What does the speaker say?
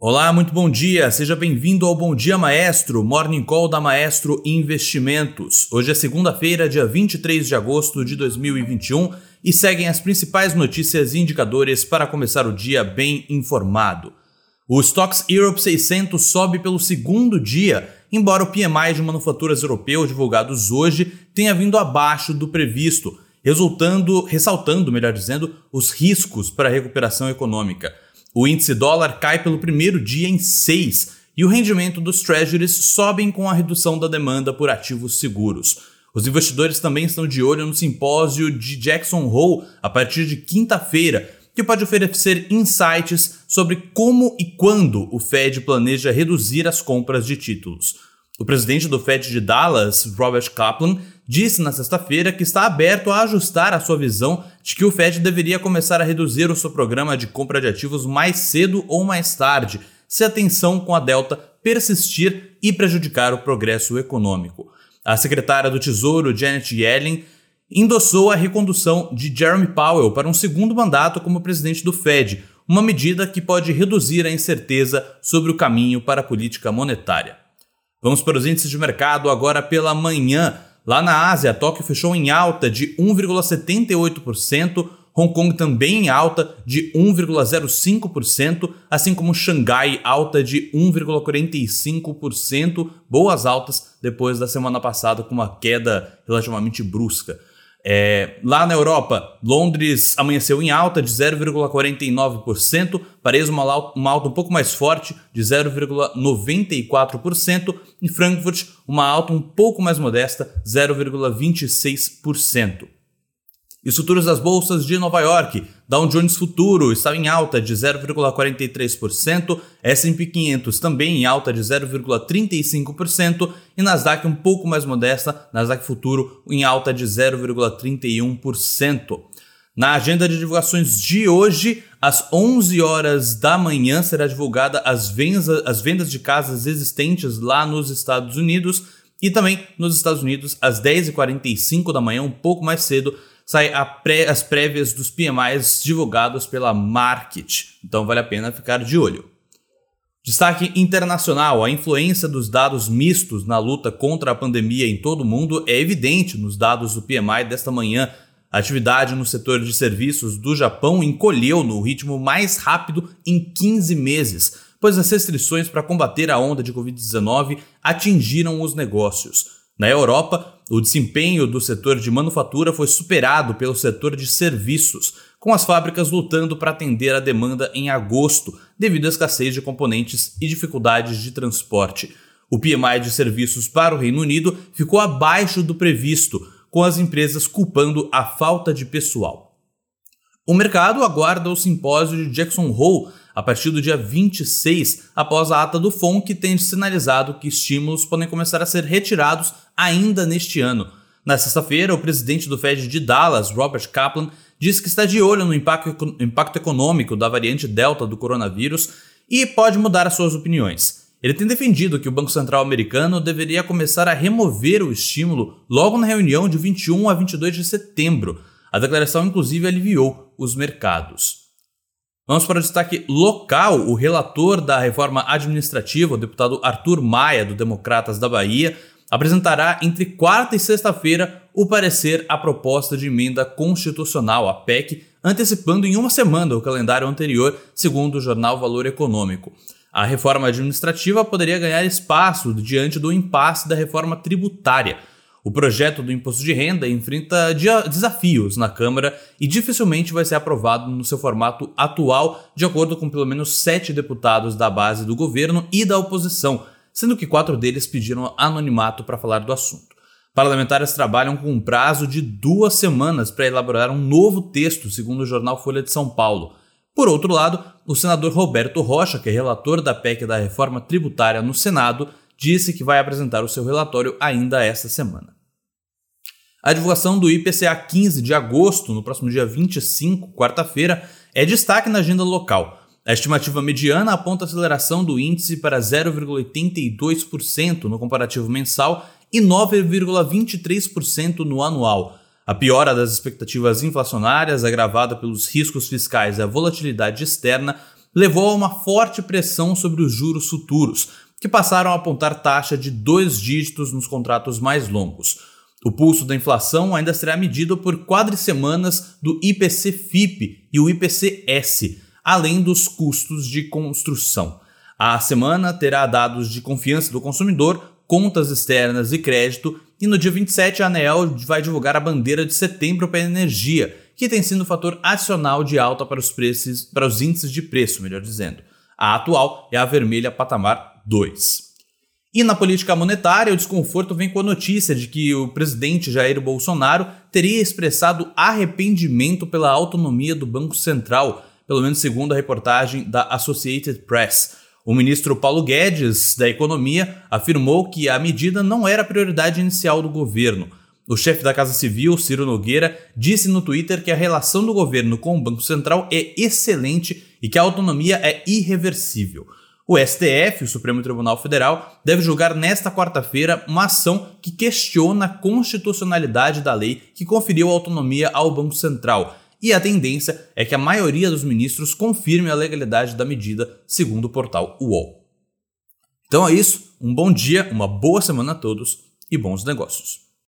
Olá, muito bom dia. Seja bem-vindo ao Bom Dia Maestro, Morning Call da Maestro Investimentos. Hoje é segunda-feira, dia 23 de agosto de 2021 e seguem as principais notícias e indicadores para começar o dia bem informado. O Stocks Europe 600 sobe pelo segundo dia, embora o PMI de manufaturas europeu divulgados hoje tenha vindo abaixo do previsto, resultando, ressaltando, melhor dizendo, os riscos para a recuperação econômica. O índice dólar cai pelo primeiro dia em 6 e o rendimento dos treasuries sobem com a redução da demanda por ativos seguros. Os investidores também estão de olho no simpósio de Jackson Hole a partir de quinta-feira, que pode oferecer insights sobre como e quando o Fed planeja reduzir as compras de títulos. O presidente do Fed de Dallas, Robert Kaplan, disse na sexta-feira que está aberto a ajustar a sua visão de que o Fed deveria começar a reduzir o seu programa de compra de ativos mais cedo ou mais tarde, se a tensão com a Delta persistir e prejudicar o progresso econômico. A secretária do Tesouro, Janet Yellen, endossou a recondução de Jeremy Powell para um segundo mandato como presidente do Fed, uma medida que pode reduzir a incerteza sobre o caminho para a política monetária. Vamos para os índices de mercado agora pela manhã. Lá na Ásia, Tóquio fechou em alta de 1,78%, Hong Kong também em alta de 1,05%, assim como Xangai alta de 1,45%, boas altas depois da semana passada com uma queda relativamente brusca. É, lá na Europa, Londres amanheceu em alta de 0,49%, Paris uma, uma alta um pouco mais forte de 0,94% e Frankfurt uma alta um pouco mais modesta, 0,26%. Os futuros das bolsas de Nova York, Dow Jones Futuro estava em alta de 0,43%, S&P 500 também em alta de 0,35% e Nasdaq um pouco mais modesta, Nasdaq Futuro em alta de 0,31%. Na agenda de divulgações de hoje, às 11 horas da manhã, será divulgada as vendas, as vendas de casas existentes lá nos Estados Unidos e também nos Estados Unidos, às 10h45 da manhã, um pouco mais cedo, sai pré, as prévias dos PMIs divulgados pela Market. Então vale a pena ficar de olho. Destaque internacional: a influência dos dados mistos na luta contra a pandemia em todo o mundo é evidente nos dados do PMI desta manhã. A atividade no setor de serviços do Japão encolheu no ritmo mais rápido em 15 meses, pois as restrições para combater a onda de Covid-19 atingiram os negócios. Na Europa, o desempenho do setor de manufatura foi superado pelo setor de serviços, com as fábricas lutando para atender a demanda em agosto, devido à escassez de componentes e dificuldades de transporte. O PMI de serviços para o Reino Unido ficou abaixo do previsto, com as empresas culpando a falta de pessoal. O mercado aguarda o simpósio de Jackson Hole a partir do dia 26, após a ata do FONC, que tem sinalizado que estímulos podem começar a ser retirados ainda neste ano. Na sexta-feira, o presidente do Fed de Dallas, Robert Kaplan, disse que está de olho no impacto, impacto econômico da variante Delta do coronavírus e pode mudar as suas opiniões. Ele tem defendido que o Banco Central americano deveria começar a remover o estímulo logo na reunião de 21 a 22 de setembro. A declaração, inclusive, aliviou os mercados. Vamos para o destaque local. O relator da reforma administrativa, o deputado Arthur Maia, do Democratas da Bahia, apresentará entre quarta e sexta-feira o parecer à proposta de emenda constitucional, a PEC, antecipando em uma semana o calendário anterior, segundo o jornal Valor Econômico. A reforma administrativa poderia ganhar espaço diante do impasse da reforma tributária. O projeto do imposto de renda enfrenta desafios na Câmara e dificilmente vai ser aprovado no seu formato atual, de acordo com pelo menos sete deputados da base do governo e da oposição, sendo que quatro deles pediram anonimato para falar do assunto. Parlamentares trabalham com um prazo de duas semanas para elaborar um novo texto, segundo o jornal Folha de São Paulo. Por outro lado, o senador Roberto Rocha, que é relator da PEC da reforma tributária no Senado, disse que vai apresentar o seu relatório ainda esta semana. A divulgação do IPCA 15 de agosto, no próximo dia 25, quarta-feira, é destaque na agenda local. A estimativa mediana aponta a aceleração do índice para 0,82% no comparativo mensal e 9,23% no anual. A piora das expectativas inflacionárias, agravada pelos riscos fiscais e a volatilidade externa, levou a uma forte pressão sobre os juros futuros, que passaram a apontar taxa de dois dígitos nos contratos mais longos. O pulso da inflação ainda será medido por quadricemanas do IPC-FIP e o IPC-S, além dos custos de construção. A semana terá dados de confiança do consumidor, contas externas e crédito, e no dia 27 a ANEEL vai divulgar a bandeira de setembro para a energia, que tem sido um fator adicional de alta para os preços, para os índices de preço, melhor dizendo. A atual é a vermelha patamar 2. E na política monetária, o desconforto vem com a notícia de que o presidente Jair Bolsonaro teria expressado arrependimento pela autonomia do Banco Central, pelo menos segundo a reportagem da Associated Press. O ministro Paulo Guedes, da Economia, afirmou que a medida não era a prioridade inicial do governo. O chefe da Casa Civil, Ciro Nogueira, disse no Twitter que a relação do governo com o Banco Central é excelente e que a autonomia é irreversível. O STF, o Supremo Tribunal Federal, deve julgar nesta quarta-feira uma ação que questiona a constitucionalidade da lei que conferiu autonomia ao Banco Central e a tendência é que a maioria dos ministros confirme a legalidade da medida, segundo o portal UOL. Então é isso, um bom dia, uma boa semana a todos e bons negócios.